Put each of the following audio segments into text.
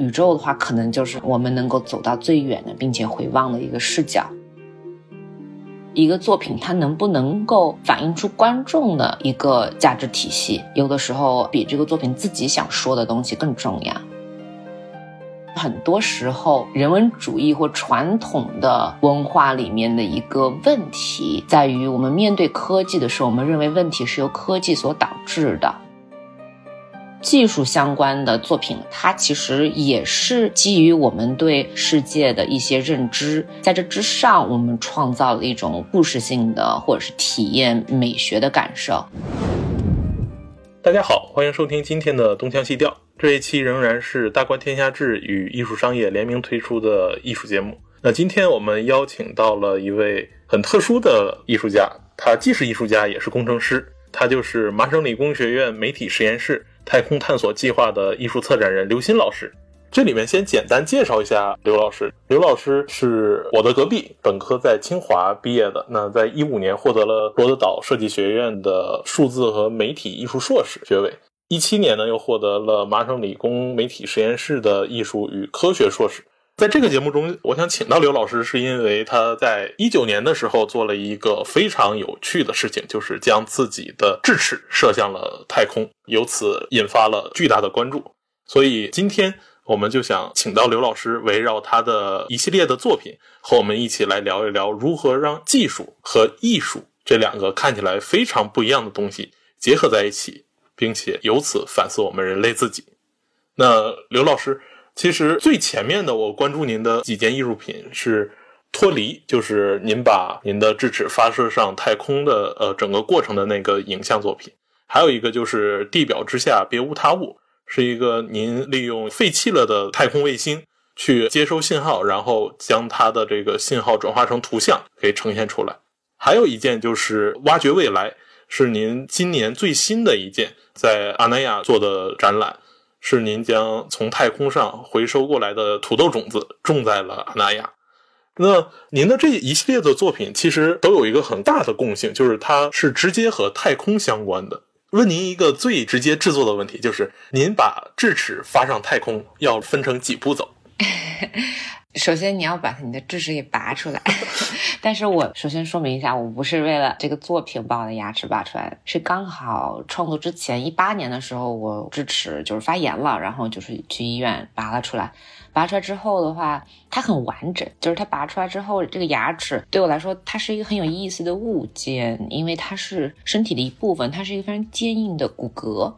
宇宙的话，可能就是我们能够走到最远的，并且回望的一个视角。一个作品它能不能够反映出观众的一个价值体系，有的时候比这个作品自己想说的东西更重要。很多时候，人文主义或传统的文化里面的一个问题，在于我们面对科技的时候，我们认为问题是由科技所导致的。技术相关的作品，它其实也是基于我们对世界的一些认知，在这之上，我们创造了一种故事性的或者是体验美学的感受。大家好，欢迎收听今天的东腔西调。这一期仍然是大观天下志与艺术商业联名推出的艺术节目。那今天我们邀请到了一位很特殊的艺术家，他既是艺术家也是工程师，他就是麻省理工学院媒体实验室太空探索计划的艺术策展人刘鑫老师。这里面先简单介绍一下刘老师。刘老师是我的隔壁，本科在清华毕业的。那在一五年获得了罗德岛设计学院的数字和媒体艺术硕士学位。一七年呢，又获得了麻省理工媒体实验室的艺术与科学硕士。在这个节目中，我想请到刘老师，是因为他在一九年的时候做了一个非常有趣的事情，就是将自己的智齿射向了太空，由此引发了巨大的关注。所以今天我们就想请到刘老师，围绕他的一系列的作品，和我们一起来聊一聊如何让技术和艺术这两个看起来非常不一样的东西结合在一起。并且由此反思我们人类自己。那刘老师，其实最前面的我关注您的几件艺术品是脱离，就是您把您的智齿发射上太空的呃整个过程的那个影像作品，还有一个就是地表之下别无他物，是一个您利用废弃了的太空卫星去接收信号，然后将它的这个信号转化成图像给呈现出来。还有一件就是挖掘未来。是您今年最新的一件在阿那亚做的展览，是您将从太空上回收过来的土豆种子种在了阿那亚。那您的这一系列的作品其实都有一个很大的共性，就是它是直接和太空相关的。问您一个最直接制作的问题，就是您把智齿发上太空要分成几步走？首先，你要把你的智齿给拔出来。但是我首先说明一下，我不是为了这个作品把我的牙齿拔出来，是刚好创作之前一八年的时候，我智齿就是发炎了，然后就是去医院拔了出来。拔出来之后的话，它很完整，就是它拔出来之后，这个牙齿对我来说，它是一个很有意思的物件，因为它是身体的一部分，它是一个非常坚硬的骨骼。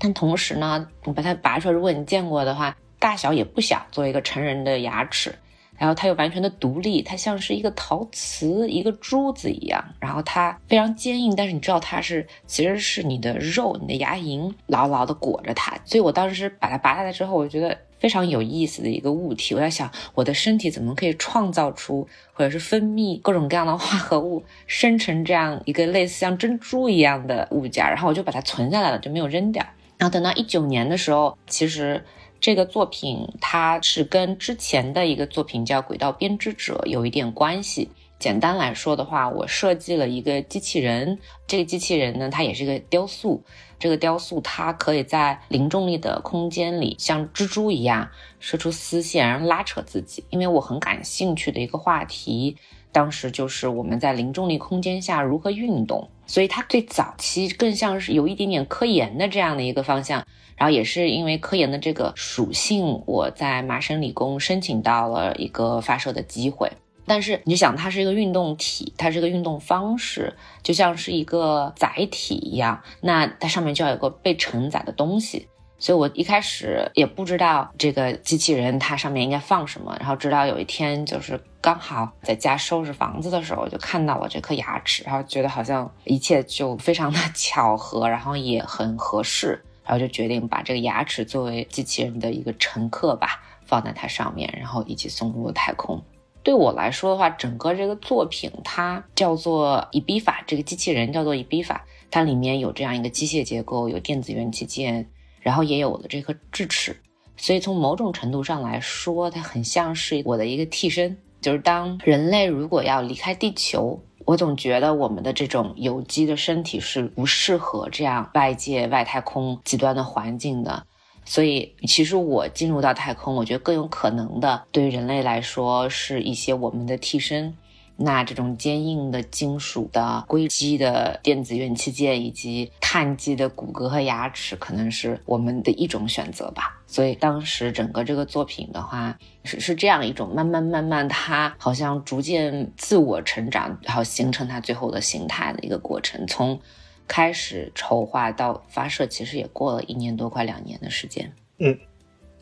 但同时呢，你把它拔出来，如果你见过的话。大小也不小，作为一个成人的牙齿，然后它又完全的独立，它像是一个陶瓷、一个珠子一样，然后它非常坚硬，但是你知道它是其实是你的肉，你的牙龈牢牢的裹着它，所以我当时把它拔下来之后，我觉得非常有意思的一个物体。我在想，我的身体怎么可以创造出或者是分泌各种各样的化合物，生成这样一个类似像珍珠一样的物件？然后我就把它存下来了，就没有扔掉。然后等到一九年的时候，其实。这个作品它是跟之前的一个作品叫《轨道编织者》有一点关系。简单来说的话，我设计了一个机器人，这个机器人呢，它也是一个雕塑。这个雕塑它可以在零重力的空间里，像蜘蛛一样射出丝线，然后拉扯自己。因为我很感兴趣的一个话题，当时就是我们在零重力空间下如何运动，所以它最早期更像是有一点点科研的这样的一个方向。然后也是因为科研的这个属性，我在麻省理工申请到了一个发射的机会。但是你想，它是一个运动体，它是个运动方式，就像是一个载体一样，那它上面就要有个被承载的东西。所以我一开始也不知道这个机器人它上面应该放什么。然后直到有一天，就是刚好在家收拾房子的时候，就看到了这颗牙齿，然后觉得好像一切就非常的 巧合，然后也很合适。然后就决定把这个牙齿作为机器人的一个乘客吧，放在它上面，然后一起送入太空。对我来说的话，整个这个作品它叫做伊比法，这个机器人叫做伊比法，它里面有这样一个机械结构，有电子元器件，然后也有了这颗智齿，所以从某种程度上来说，它很像是我的一个替身，就是当人类如果要离开地球。我总觉得我们的这种有机的身体是不适合这样外界外太空极端的环境的，所以，其实我进入到太空，我觉得更有可能的，对于人类来说，是一些我们的替身。那这种坚硬的金属的硅基的电子元器件，以及碳基的骨骼和牙齿，可能是我们的一种选择吧。所以当时整个这个作品的话，是是这样一种慢慢慢慢，它好像逐渐自我成长，然后形成它最后的形态的一个过程。从开始筹划到发射，其实也过了一年多，快两年的时间。嗯。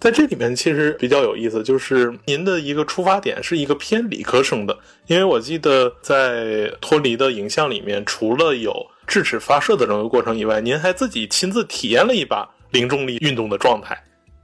在这里面其实比较有意思，就是您的一个出发点是一个偏理科生的，因为我记得在脱离的影像里面，除了有智齿发射的整个过程以外，您还自己亲自体验了一把零重力运动的状态。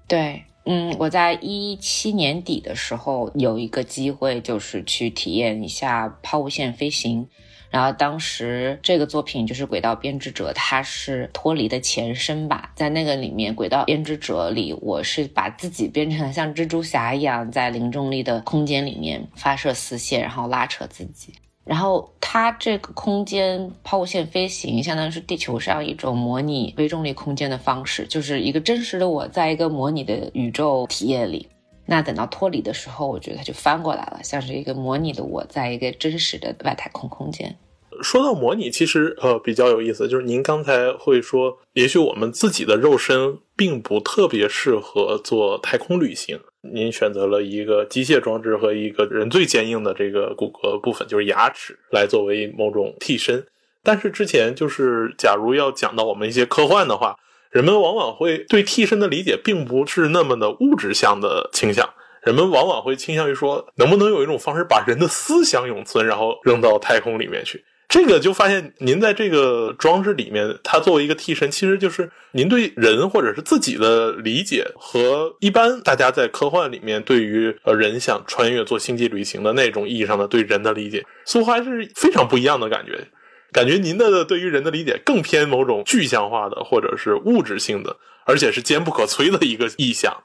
对，嗯，我在一七年底的时候有一个机会，就是去体验一下抛物线飞行。然后当时这个作品就是《轨道编织者》，它是脱离的前身吧。在那个里面，《轨道编织者》里，我是把自己变成了像蜘蛛侠一样，在零重力的空间里面发射丝线，然后拉扯自己。然后它这个空间抛物线飞行，相当于是地球上一种模拟微重力空间的方式，就是一个真实的我在一个模拟的宇宙体验里。那等到脱离的时候，我觉得它就翻过来了，像是一个模拟的我在一个真实的外太空空间。说到模拟，其实呃比较有意思，就是您刚才会说，也许我们自己的肉身并不特别适合做太空旅行，您选择了一个机械装置和一个人最坚硬的这个骨骼部分，就是牙齿，来作为某种替身。但是之前就是，假如要讲到我们一些科幻的话。人们往往会对替身的理解并不是那么的物质向的倾向，人们往往会倾向于说，能不能有一种方式把人的思想永存，然后扔到太空里面去？这个就发现，您在这个装置里面，它作为一个替身，其实就是您对人或者是自己的理解和一般大家在科幻里面对于呃人想穿越做星际旅行的那种意义上的对人的理解，似乎还是非常不一样的感觉。感觉您的对于人的理解更偏某种具象化的，或者是物质性的，而且是坚不可摧的一个意象。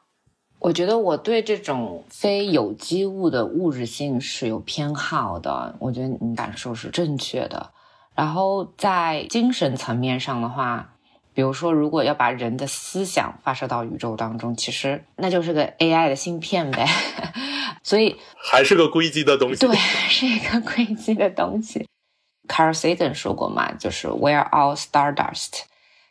我觉得我对这种非有机物的物质性是有偏好的。我觉得你感受是正确的。然后在精神层面上的话，比如说，如果要把人的思想发射到宇宙当中，其实那就是个 AI 的芯片呗。所以还是个硅基的东西。对，是一个硅基的东西。Carl Sagan 说过嘛，就是 We're all stardust。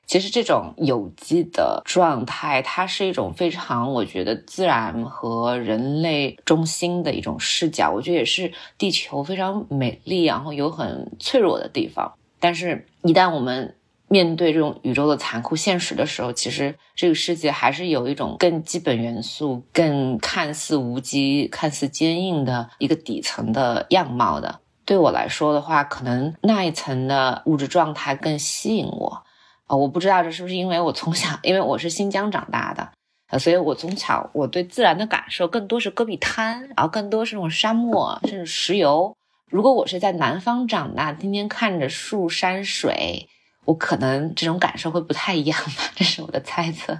其实这种有机的状态，它是一种非常我觉得自然和人类中心的一种视角。我觉得也是地球非常美丽，然后有很脆弱的地方。但是，一旦我们面对这种宇宙的残酷现实的时候，其实这个世界还是有一种更基本元素、更看似无机、看似坚硬的一个底层的样貌的。对我来说的话，可能那一层的物质状态更吸引我，啊，我不知道这是不是因为我从小，因为我是新疆长大的，呃，所以我从小我对自然的感受更多是戈壁滩，然后更多是那种沙漠，甚至石油。如果我是在南方长大，天天看着树山水，我可能这种感受会不太一样吧，这是我的猜测。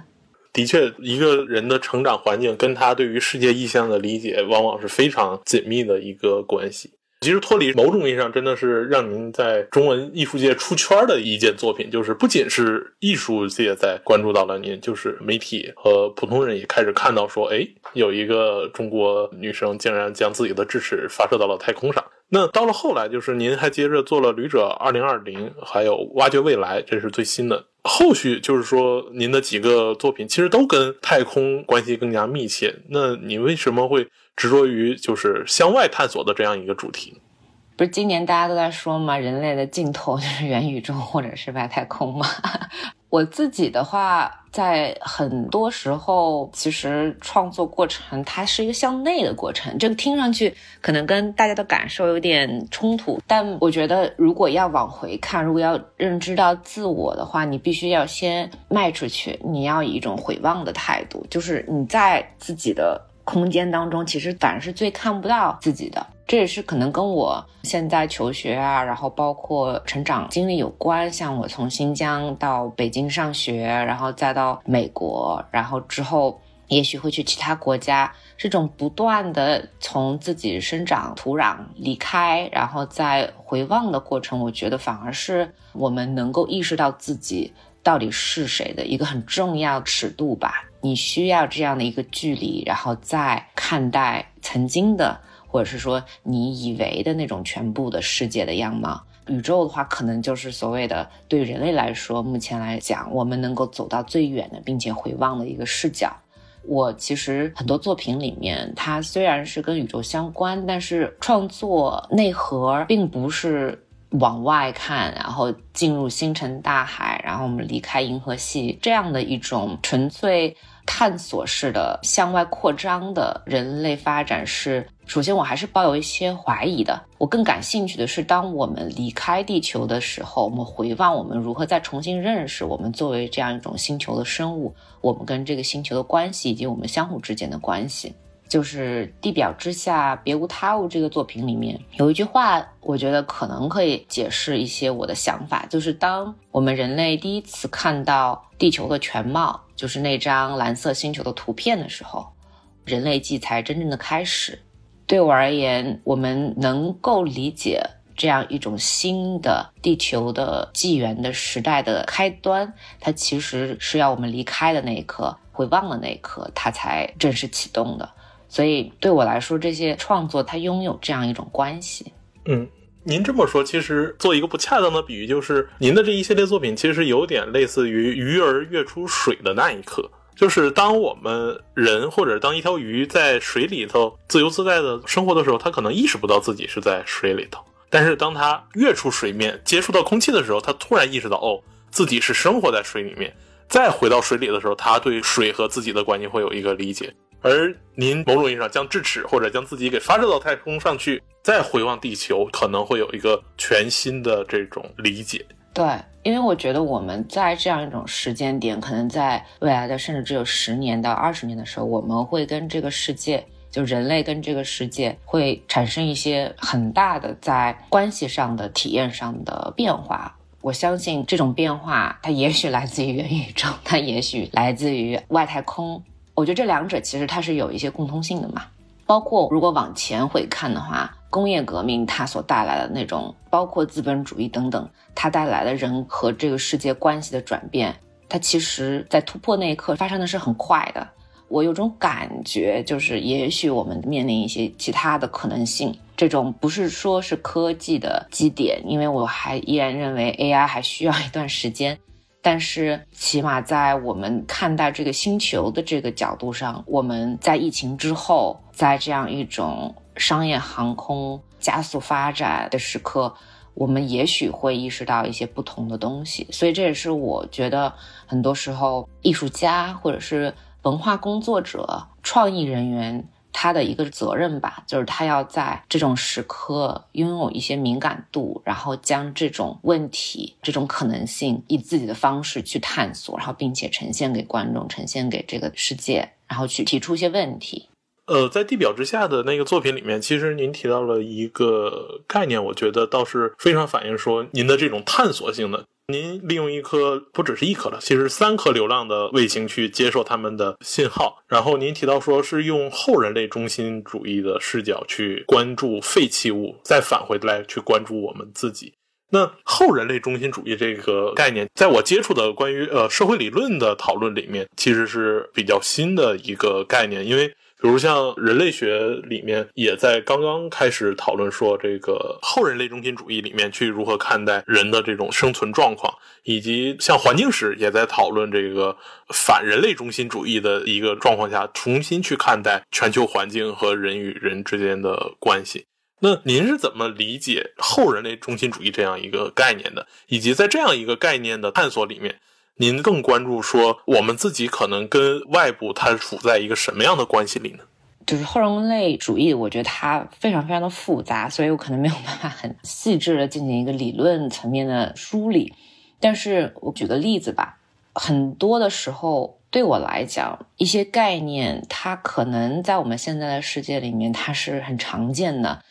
的确，一个人的成长环境跟他对于世界意象的理解，往往是非常紧密的一个关系。其实脱离某种意义上真的是让您在中文艺术界出圈的一件作品，就是不仅是艺术界在关注到了您，就是媒体和普通人也开始看到说，哎，有一个中国女生竟然将自己的智齿发射到了太空上。那到了后来，就是您还接着做了《旅者二零二零》，还有《挖掘未来》，这是最新的。后续就是说，您的几个作品其实都跟太空关系更加密切。那你为什么会？执着于就是向外探索的这样一个主题，不是今年大家都在说吗？人类的尽头 就是元宇宙或者是外太空吗？我自己的话，在很多时候，其实创作过程它是一个向内的过程。这个听上去可能跟大家的感受有点冲突，但我觉得如果要往回看，如果要认知到自我的话，你必须要先迈出去，你要以一种回望的态度，就是你在自己的。空间当中，其实反而是最看不到自己的，这也是可能跟我现在求学啊，然后包括成长经历有关。像我从新疆到北京上学，然后再到美国，然后之后也许会去其他国家，这种不断的从自己生长土壤离开，然后再回望的过程，我觉得反而是我们能够意识到自己。到底是谁的一个很重要尺度吧。你需要这样的一个距离，然后再看待曾经的，或者是说你以为的那种全部的世界的样貌。宇宙的话，可能就是所谓的对人类来说，目前来讲，我们能够走到最远的，并且回望的一个视角。我其实很多作品里面，它虽然是跟宇宙相关，但是创作内核并不是。往外看，然后进入星辰大海，然后我们离开银河系，这样的一种纯粹探索式的向外扩张的人类发展是，首先我还是抱有一些怀疑的。我更感兴趣的是，当我们离开地球的时候，我们回望我们如何再重新认识我们作为这样一种星球的生物，我们跟这个星球的关系，以及我们相互之间的关系。就是地表之下别无他物这个作品里面有一句话，我觉得可能可以解释一些我的想法。就是当我们人类第一次看到地球的全貌，就是那张蓝色星球的图片的时候，人类纪才真正的开始。对我而言，我们能够理解这样一种新的地球的纪元的时代的开端，它其实是要我们离开的那一刻，回望的那一刻，它才正式启动的。所以对我来说，这些创作它拥有这样一种关系。嗯，您这么说，其实做一个不恰当的比喻，就是您的这一系列作品其实有点类似于鱼儿跃出水的那一刻。就是当我们人或者当一条鱼在水里头自由自在的生活的时候，它可能意识不到自己是在水里头。但是当它跃出水面，接触到空气的时候，它突然意识到，哦，自己是生活在水里面。再回到水里的时候，他对水和自己的关系会有一个理解。而您某种意义上将智齿或者将自己给发射到太空上去，再回望地球，可能会有一个全新的这种理解。对，因为我觉得我们在这样一种时间点，可能在未来的甚至只有十年到二十年的时候，我们会跟这个世界，就人类跟这个世界会产生一些很大的在关系上的体验上的变化。我相信这种变化，它也许来自于元宇宙，它也许来自于外太空。我觉得这两者其实它是有一些共通性的嘛，包括如果往前回看的话，工业革命它所带来的那种，包括资本主义等等，它带来的人和这个世界关系的转变，它其实在突破那一刻发生的是很快的。我有种感觉，就是也许我们面临一些其他的可能性，这种不是说是科技的基点，因为我还依然认为 AI 还需要一段时间。但是，起码在我们看待这个星球的这个角度上，我们在疫情之后，在这样一种商业航空加速发展的时刻，我们也许会意识到一些不同的东西。所以，这也是我觉得很多时候艺术家或者是文化工作者、创意人员。他的一个责任吧，就是他要在这种时刻拥有一些敏感度，然后将这种问题、这种可能性以自己的方式去探索，然后并且呈现给观众，呈现给这个世界，然后去提出一些问题。呃，在地表之下的那个作品里面，其实您提到了一个概念，我觉得倒是非常反映说您的这种探索性的。您利用一颗不只是一颗了，其实三颗流浪的卫星去接受他们的信号。然后您提到说是用后人类中心主义的视角去关注废弃物，再返回来去关注我们自己。那后人类中心主义这个概念，在我接触的关于呃社会理论的讨论里面，其实是比较新的一个概念，因为。比如像人类学里面也在刚刚开始讨论说，这个后人类中心主义里面去如何看待人的这种生存状况，以及像环境史也在讨论这个反人类中心主义的一个状况下，重新去看待全球环境和人与人之间的关系。那您是怎么理解后人类中心主义这样一个概念的？以及在这样一个概念的探索里面？您更关注说我们自己可能跟外部它处在一个什么样的关系里呢？就是后人类主义，我觉得它非常非常的复杂，所以我可能没有办法很细致的进行一个理论层面的梳理。但是我举个例子吧，很多的时候对我来讲，一些概念它可能在我们现在的世界里面它是很常见的。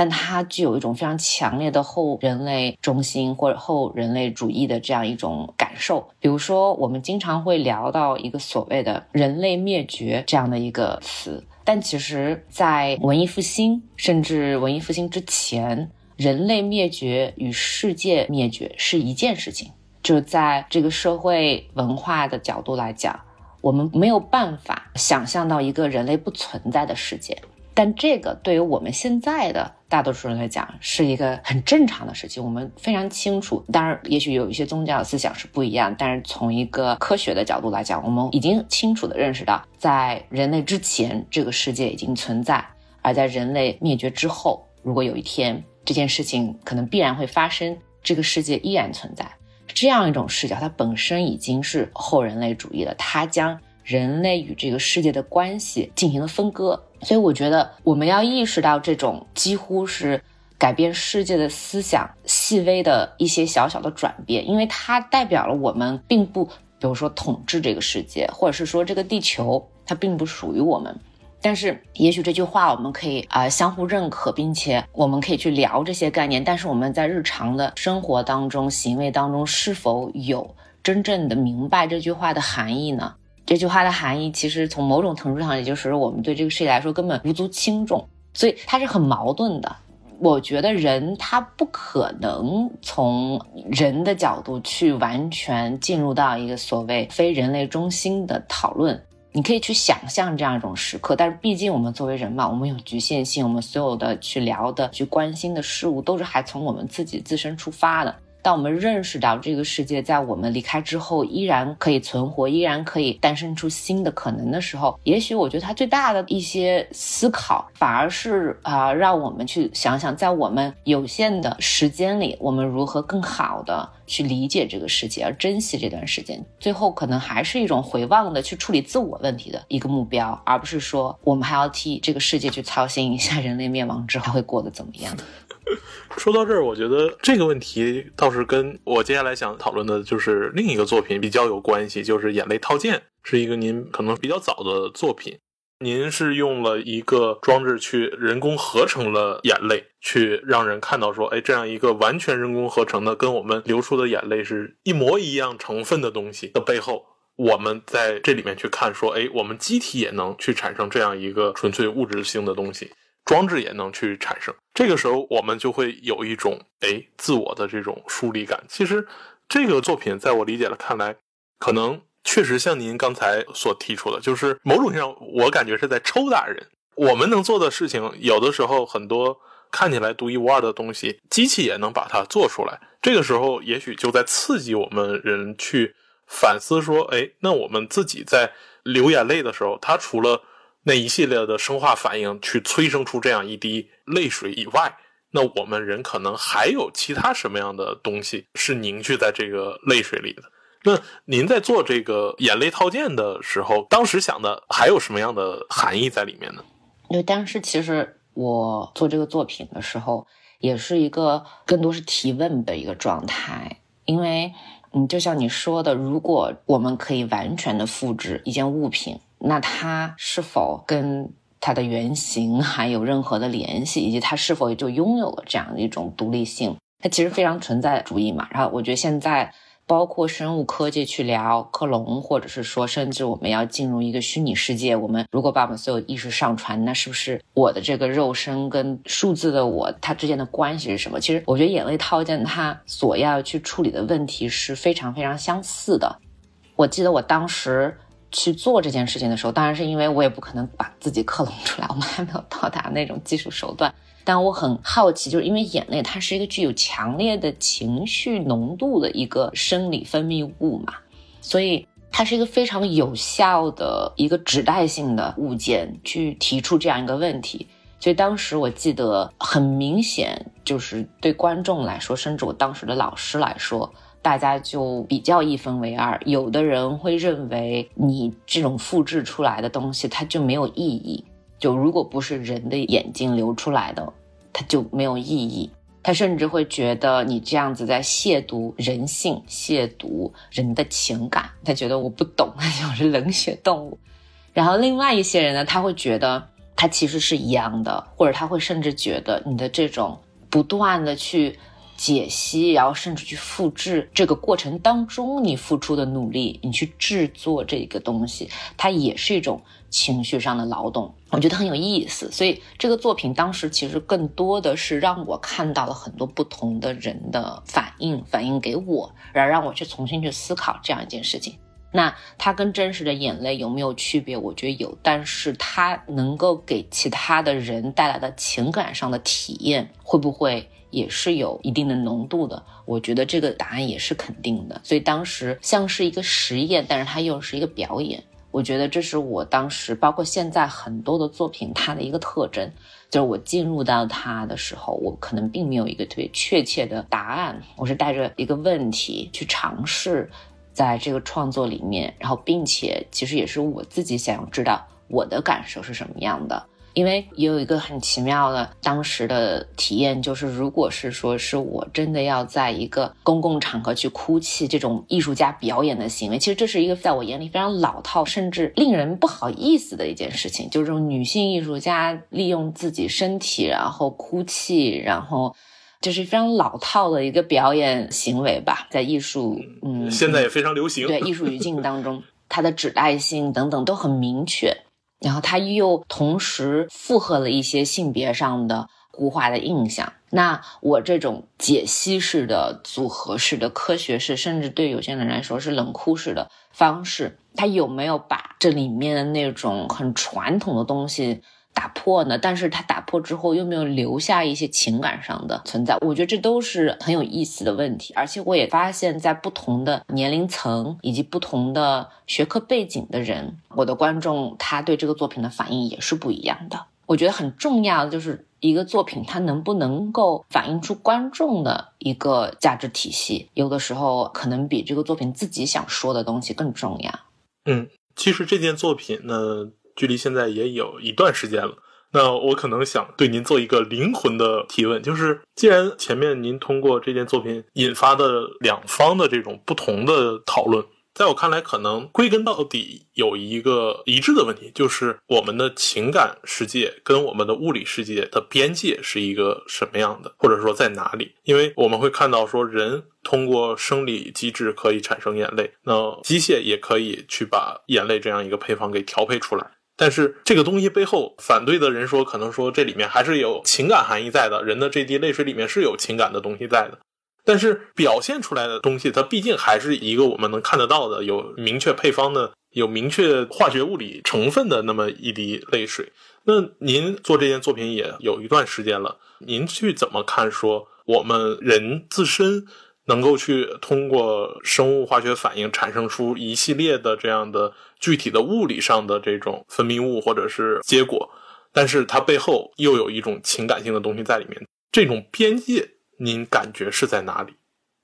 但它具有一种非常强烈的后人类中心或者后人类主义的这样一种感受。比如说，我们经常会聊到一个所谓的人类灭绝这样的一个词，但其实，在文艺复兴甚至文艺复兴之前，人类灭绝与世界灭绝是一件事情。就在这个社会文化的角度来讲，我们没有办法想象到一个人类不存在的世界。但这个对于我们现在的大多数人来讲，是一个很正常的事情。我们非常清楚，当然，也许有一些宗教思想是不一样，但是从一个科学的角度来讲，我们已经清楚的认识到，在人类之前，这个世界已经存在；而在人类灭绝之后，如果有一天这件事情可能必然会发生，这个世界依然存在。这样一种视角，它本身已经是后人类主义了，它将人类与这个世界的关系进行了分割。所以我觉得我们要意识到这种几乎是改变世界的思想细微的一些小小的转变，因为它代表了我们并不，比如说统治这个世界，或者是说这个地球它并不属于我们。但是也许这句话我们可以啊相互认可，并且我们可以去聊这些概念。但是我们在日常的生活当中、行为当中是否有真正的明白这句话的含义呢？这句话的含义，其实从某种程度上，也就是我们对这个世界来说根本无足轻重，所以它是很矛盾的。我觉得人他不可能从人的角度去完全进入到一个所谓非人类中心的讨论。你可以去想象这样一种时刻，但是毕竟我们作为人嘛，我们有局限性，我们所有的去聊的、去关心的事物，都是还从我们自己自身出发的。当我们认识到这个世界在我们离开之后依然可以存活，依然可以诞生出新的可能的时候，也许我觉得它最大的一些思考，反而是啊，让我们去想想，在我们有限的时间里，我们如何更好的去理解这个世界，而珍惜这段时间。最后，可能还是一种回望的去处理自我问题的一个目标，而不是说我们还要替这个世界去操心一下，人类灭亡之后会过得怎么样。说到这儿，我觉得这个问题倒是跟我接下来想讨论的就是另一个作品比较有关系，就是《眼泪套件》，是一个您可能比较早的作品。您是用了一个装置去人工合成了眼泪，去让人看到说，哎，这样一个完全人工合成的，跟我们流出的眼泪是一模一样成分的东西的背后，我们在这里面去看说，哎，我们机体也能去产生这样一个纯粹物质性的东西。装置也能去产生，这个时候我们就会有一种哎自我的这种疏离感。其实这个作品在我理解了看来，可能确实像您刚才所提出的，就是某种意义上我感觉是在抽打人。我们能做的事情，有的时候很多看起来独一无二的东西，机器也能把它做出来。这个时候也许就在刺激我们人去反思说，哎，那我们自己在流眼泪的时候，它除了那一系列的生化反应去催生出这样一滴泪水以外，那我们人可能还有其他什么样的东西是凝聚在这个泪水里的？那您在做这个眼泪套件的时候，当时想的还有什么样的含义在里面呢？因为当时其实我做这个作品的时候，也是一个更多是提问的一个状态，因为嗯，就像你说的，如果我们可以完全的复制一件物品。那它是否跟它的原型还有任何的联系，以及它是否就拥有了这样的一种独立性？它其实非常存在主义嘛。然后我觉得现在包括生物科技去聊克隆，或者是说甚至我们要进入一个虚拟世界，我们如果把我们所有意识上传，那是不是我的这个肉身跟数字的我它之间的关系是什么？其实我觉得眼泪套件它所要去处理的问题是非常非常相似的。我记得我当时。去做这件事情的时候，当然是因为我也不可能把自己克隆出来，我们还没有到达那种技术手段。但我很好奇，就是因为眼泪它是一个具有强烈的情绪浓度的一个生理分泌物嘛，所以它是一个非常有效的一个指代性的物件去提出这样一个问题。所以当时我记得很明显，就是对观众来说，甚至我当时的老师来说。大家就比较一分为二，有的人会认为你这种复制出来的东西它就没有意义，就如果不是人的眼睛流出来的，它就没有意义。他甚至会觉得你这样子在亵渎人性，亵渎人的情感。他觉得我不懂，他就是冷血动物。然后另外一些人呢，他会觉得他其实是一样的，或者他会甚至觉得你的这种不断的去。解析，然后甚至去复制这个过程当中你付出的努力，你去制作这个东西，它也是一种情绪上的劳动。我觉得很有意思。所以这个作品当时其实更多的是让我看到了很多不同的人的反应，反应给我，然后让我去重新去思考这样一件事情。那它跟真实的眼泪有没有区别？我觉得有，但是它能够给其他的人带来的情感上的体验，会不会也是有一定的浓度的？我觉得这个答案也是肯定的。所以当时像是一个实验，但是它又是一个表演。我觉得这是我当时，包括现在很多的作品，它的一个特征，就是我进入到它的时候，我可能并没有一个特别确切的答案，我是带着一个问题去尝试。在这个创作里面，然后并且其实也是我自己想要知道我的感受是什么样的，因为也有一个很奇妙的当时的体验，就是如果是说是我真的要在一个公共场合去哭泣，这种艺术家表演的行为，其实这是一个在我眼里非常老套，甚至令人不好意思的一件事情，就是这种女性艺术家利用自己身体然后哭泣，然后。这是非常老套的一个表演行为吧，在艺术，嗯，现在也非常流行。对艺术语境当中，它的指代性等等都很明确，然后他又同时附和了一些性别上的固化的印象。那我这种解析式的、组合式的、科学式，甚至对有些人来说是冷酷式的方式，他有没有把这里面的那种很传统的东西？打破呢？但是它打破之后，又没有留下一些情感上的存在？我觉得这都是很有意思的问题。而且我也发现，在不同的年龄层以及不同的学科背景的人，我的观众他对这个作品的反应也是不一样的。我觉得很重要的就是一个作品，它能不能够反映出观众的一个价值体系，有的时候可能比这个作品自己想说的东西更重要。嗯，其实这件作品呢。距离现在也有一段时间了，那我可能想对您做一个灵魂的提问，就是既然前面您通过这件作品引发的两方的这种不同的讨论。在我看来，可能归根到底有一个一致的问题，就是我们的情感世界跟我们的物理世界的边界是一个什么样的，或者说在哪里？因为我们会看到说，人通过生理机制可以产生眼泪，那机械也可以去把眼泪这样一个配方给调配出来。但是这个东西背后，反对的人说，可能说这里面还是有情感含义在的，人的这滴泪水里面是有情感的东西在的。但是表现出来的东西，它毕竟还是一个我们能看得到的、有明确配方的、有明确化学物理成分的那么一滴泪水。那您做这件作品也有一段时间了，您去怎么看？说我们人自身能够去通过生物化学反应产生出一系列的这样的具体的物理上的这种分泌物或者是结果，但是它背后又有一种情感性的东西在里面，这种边界。您感觉是在哪里？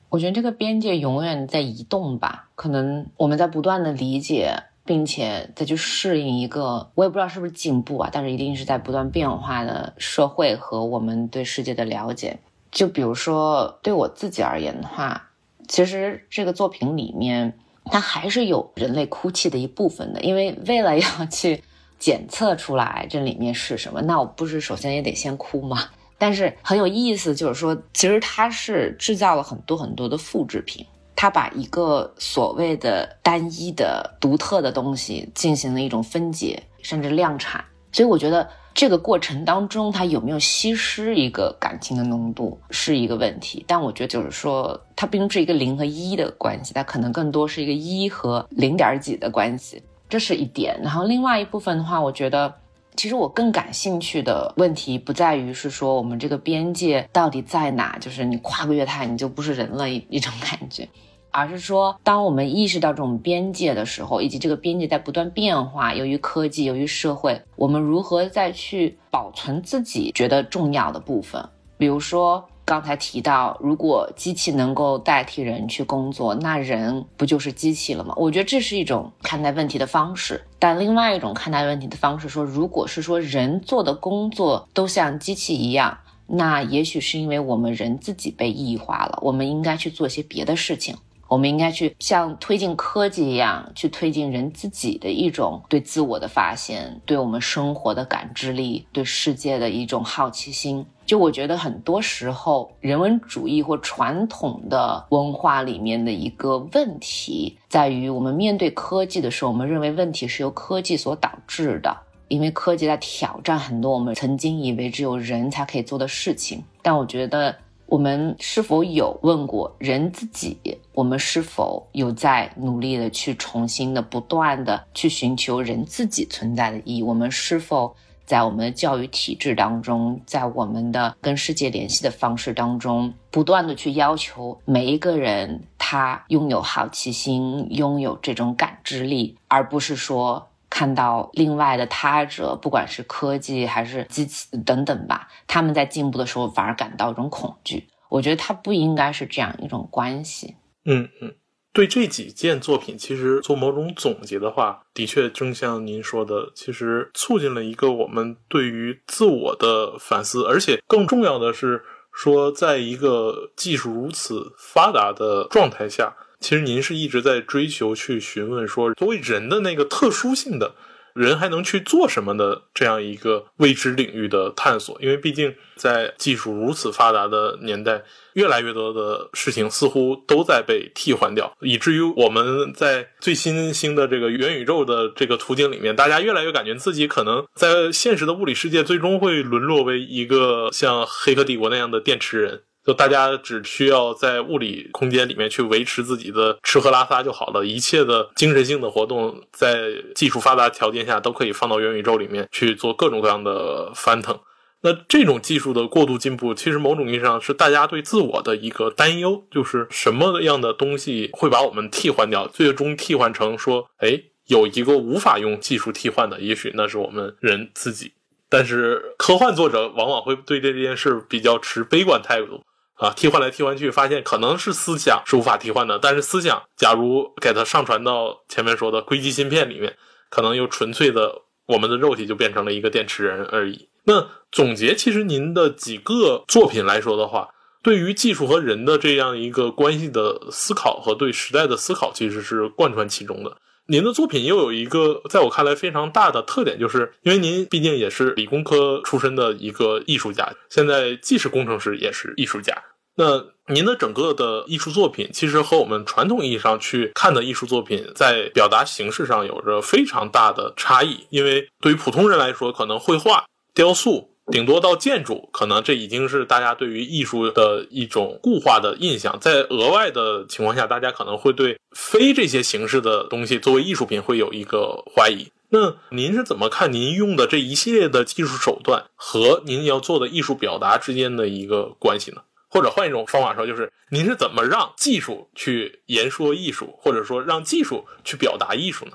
我觉得这个边界永远在移动吧。可能我们在不断的理解，并且再去适应一个，我也不知道是不是进步啊，但是一定是在不断变化的社会和我们对世界的了解。就比如说对我自己而言的话，其实这个作品里面它还是有人类哭泣的一部分的，因为为了要去检测出来这里面是什么，那我不是首先也得先哭吗？但是很有意思，就是说，其实它是制造了很多很多的复制品，它把一个所谓的单一的独特的东西进行了一种分解，甚至量产。所以我觉得这个过程当中，它有没有稀释一个感情的浓度是一个问题。但我觉得就是说，它并不是一个零和一的关系，它可能更多是一个一和零点几的关系，这是一点。然后另外一部分的话，我觉得。其实我更感兴趣的问题不在于是说我们这个边界到底在哪，就是你跨过越太你就不是人了一一种感觉，而是说当我们意识到这种边界的时候，以及这个边界在不断变化，由于科技，由于社会，我们如何再去保存自己觉得重要的部分，比如说。刚才提到，如果机器能够代替人去工作，那人不就是机器了吗？我觉得这是一种看待问题的方式。但另外一种看待问题的方式说，如果是说人做的工作都像机器一样，那也许是因为我们人自己被异化了。我们应该去做些别的事情，我们应该去像推进科技一样，去推进人自己的一种对自我的发现，对我们生活的感知力，对世界的一种好奇心。就我觉得很多时候，人文主义或传统的文化里面的一个问题，在于我们面对科技的时候，我们认为问题是由科技所导致的，因为科技在挑战很多我们曾经以为只有人才可以做的事情。但我觉得，我们是否有问过人自己？我们是否有在努力的去重新的、不断的去寻求人自己存在的意义？我们是否？在我们的教育体制当中，在我们的跟世界联系的方式当中，不断的去要求每一个人他拥有好奇心，拥有这种感知力，而不是说看到另外的他者，不管是科技还是机器等等吧，他们在进步的时候反而感到一种恐惧。我觉得它不应该是这样一种关系。嗯嗯。对这几件作品，其实做某种总结的话，的确正像您说的，其实促进了一个我们对于自我的反思，而且更重要的是说，在一个技术如此发达的状态下，其实您是一直在追求去询问说，作为人的那个特殊性的。人还能去做什么的这样一个未知领域的探索？因为毕竟在技术如此发达的年代，越来越多的事情似乎都在被替换掉，以至于我们在最新兴的这个元宇宙的这个途径里面，大家越来越感觉自己可能在现实的物理世界最终会沦落为一个像《黑客帝国》那样的电池人。就大家只需要在物理空间里面去维持自己的吃喝拉撒就好了，一切的精神性的活动在技术发达条件下都可以放到元宇宙里面去做各种各样的翻腾。那这种技术的过度进步，其实某种意义上是大家对自我的一个担忧，就是什么样的东西会把我们替换掉，最终替换成说，哎，有一个无法用技术替换的，也许那是我们人自己。但是科幻作者往往会对这件事比较持悲观态度。啊，替换来替换去，发现可能是思想是无法替换的。但是思想，假如给它上传到前面说的硅基芯片里面，可能又纯粹的我们的肉体就变成了一个电池人而已。那总结，其实您的几个作品来说的话，对于技术和人的这样一个关系的思考和对时代的思考，其实是贯穿其中的。您的作品又有一个在我看来非常大的特点，就是因为您毕竟也是理工科出身的一个艺术家，现在既是工程师也是艺术家。那您的整个的艺术作品，其实和我们传统意义上去看的艺术作品，在表达形式上有着非常大的差异。因为对于普通人来说，可能绘画、雕塑。顶多到建筑，可能这已经是大家对于艺术的一种固化的印象。在额外的情况下，大家可能会对非这些形式的东西作为艺术品会有一个怀疑。那您是怎么看您用的这一系列的技术手段和您要做的艺术表达之间的一个关系呢？或者换一种方法说，就是您是怎么让技术去言说艺术，或者说让技术去表达艺术呢？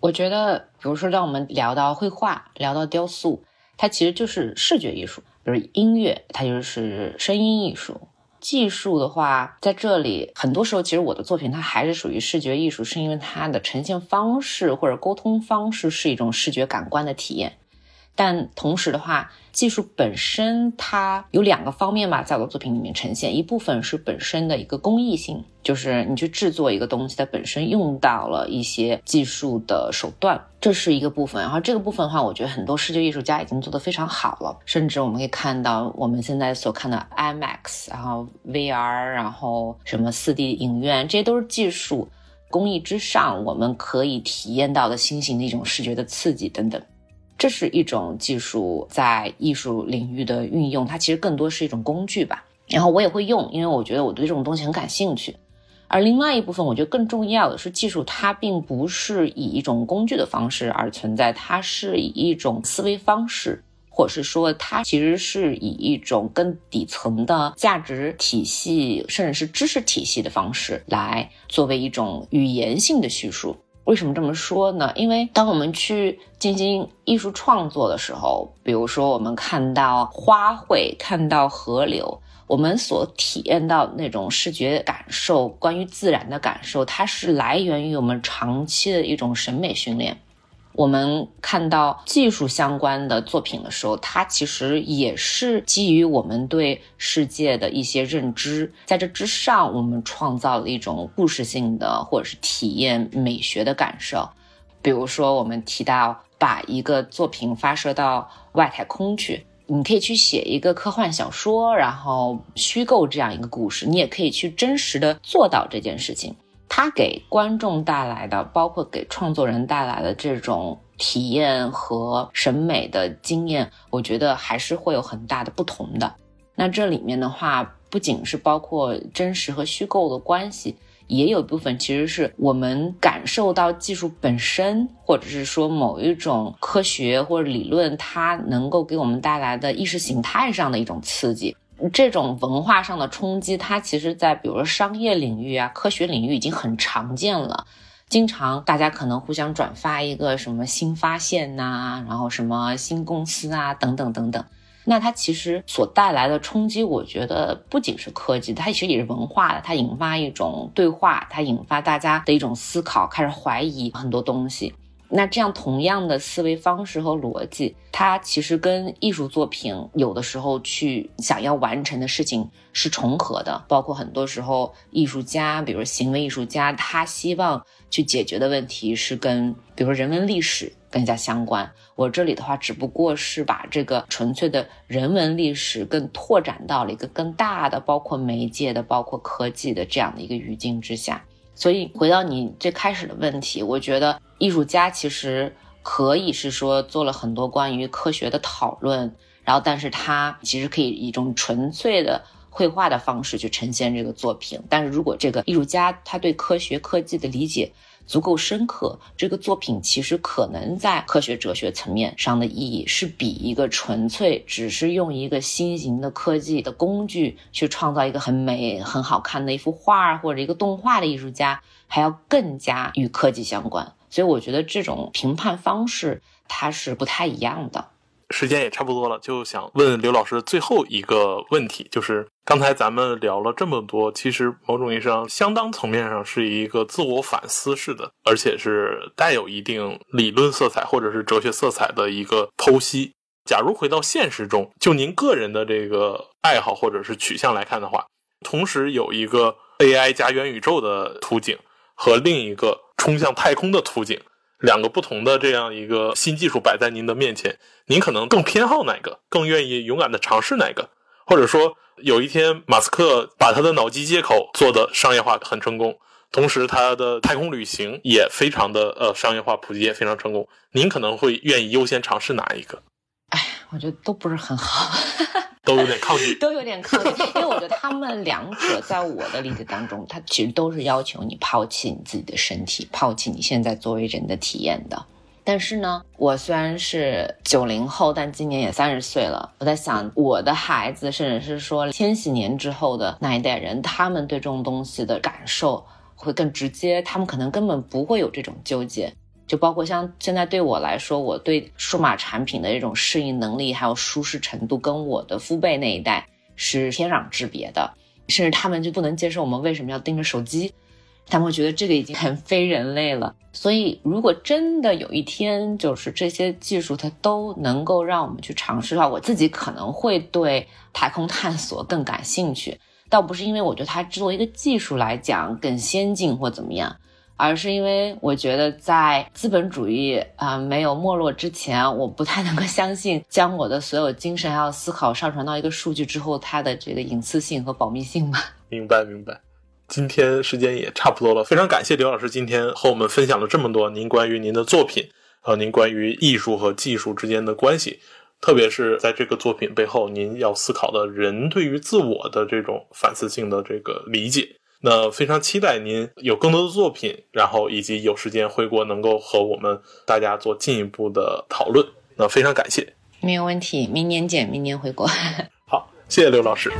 我觉得，比如说，让我们聊到绘画，聊到雕塑。它其实就是视觉艺术，比如音乐，它就是声音艺术。技术的话，在这里很多时候，其实我的作品它还是属于视觉艺术，是因为它的呈现方式或者沟通方式是一种视觉感官的体验。但同时的话，技术本身它有两个方面吧，在我的作品里面呈现。一部分是本身的一个工艺性，就是你去制作一个东西，它本身用到了一些技术的手段，这是一个部分。然后这个部分的话，我觉得很多视觉艺术家已经做得非常好了，甚至我们可以看到我们现在所看的 IMAX，然后 VR，然后什么 4D 影院，这些都是技术工艺之上我们可以体验到的新型的一种视觉的刺激等等。这是一种技术在艺术领域的运用，它其实更多是一种工具吧。然后我也会用，因为我觉得我对这种东西很感兴趣。而另外一部分，我觉得更重要的是，技术它并不是以一种工具的方式而存在，它是以一种思维方式，或者是说，它其实是以一种更底层的价值体系，甚至是知识体系的方式来作为一种语言性的叙述。为什么这么说呢？因为当我们去进行艺术创作的时候，比如说我们看到花卉、看到河流，我们所体验到那种视觉感受，关于自然的感受，它是来源于我们长期的一种审美训练。我们看到技术相关的作品的时候，它其实也是基于我们对世界的一些认知，在这之上，我们创造了一种故事性的或者是体验美学的感受。比如说，我们提到把一个作品发射到外太空去，你可以去写一个科幻小说，然后虚构这样一个故事，你也可以去真实的做到这件事情。它给观众带来的，包括给创作人带来的这种体验和审美的经验，我觉得还是会有很大的不同的。那这里面的话，不仅是包括真实和虚构的关系，也有一部分其实是我们感受到技术本身，或者是说某一种科学或者理论，它能够给我们带来的意识形态上的一种刺激。这种文化上的冲击，它其实，在比如说商业领域啊、科学领域已经很常见了。经常大家可能互相转发一个什么新发现呐，然后什么新公司啊，等等等等。那它其实所带来的冲击，我觉得不仅是科技，它其实也是文化的。它引发一种对话，它引发大家的一种思考，开始怀疑很多东西。那这样同样的思维方式和逻辑，它其实跟艺术作品有的时候去想要完成的事情是重合的。包括很多时候，艺术家，比如行为艺术家，他希望去解决的问题是跟，比如说人文历史更加相关。我这里的话，只不过是把这个纯粹的人文历史更拓展到了一个更大的，包括媒介的，包括科技的这样的一个语境之下。所以回到你最开始的问题，我觉得艺术家其实可以是说做了很多关于科学的讨论，然后但是他其实可以以一种纯粹的绘画的方式去呈现这个作品。但是如果这个艺术家他对科学科技的理解，足够深刻，这个作品其实可能在科学哲学层面上的意义是比一个纯粹只是用一个新型的科技的工具去创造一个很美、很好看的一幅画或者一个动画的艺术家还要更加与科技相关。所以我觉得这种评判方式它是不太一样的。时间也差不多了，就想问刘老师最后一个问题，就是刚才咱们聊了这么多，其实某种意义上，相当层面上是一个自我反思式的，而且是带有一定理论色彩或者是哲学色彩的一个剖析。假如回到现实中，就您个人的这个爱好或者是取向来看的话，同时有一个 AI 加元宇宙的图景和另一个冲向太空的图景。两个不同的这样一个新技术摆在您的面前，您可能更偏好哪个？更愿意勇敢的尝试哪个？或者说，有一天马斯克把他的脑机接口做的商业化很成功，同时他的太空旅行也非常的呃商业化普及也非常成功，您可能会愿意优先尝试哪一个？哎，我觉得都不是很好。都有点抗拒，都有点抗拒，因为我觉得他们两者在我的理解当中，它其实都是要求你抛弃你自己的身体，抛弃你现在作为人的体验的。但是呢，我虽然是九零后，但今年也三十岁了。我在想，我的孩子，甚至是说千禧年之后的那一代人，他们对这种东西的感受会更直接，他们可能根本不会有这种纠结。就包括像现在对我来说，我对数码产品的这种适应能力还有舒适程度，跟我的父辈那一代是天壤之别的。甚至他们就不能接受我们为什么要盯着手机，他们会觉得这个已经很非人类了。所以，如果真的有一天，就是这些技术它都能够让我们去尝试的话，我自己可能会对太空探索更感兴趣。倒不是因为我觉得它作为一个技术来讲更先进或怎么样。而是因为我觉得，在资本主义啊没有没落之前，我不太能够相信将我的所有精神还有思考上传到一个数据之后，它的这个隐私性和保密性吧。明白，明白。今天时间也差不多了，非常感谢刘老师今天和我们分享了这么多您关于您的作品和您关于艺术和技术之间的关系，特别是在这个作品背后，您要思考的人对于自我的这种反思性的这个理解。那非常期待您有更多的作品，然后以及有时间回国能够和我们大家做进一步的讨论。那非常感谢，没有问题，明年见，明年回国。好，谢谢刘老师。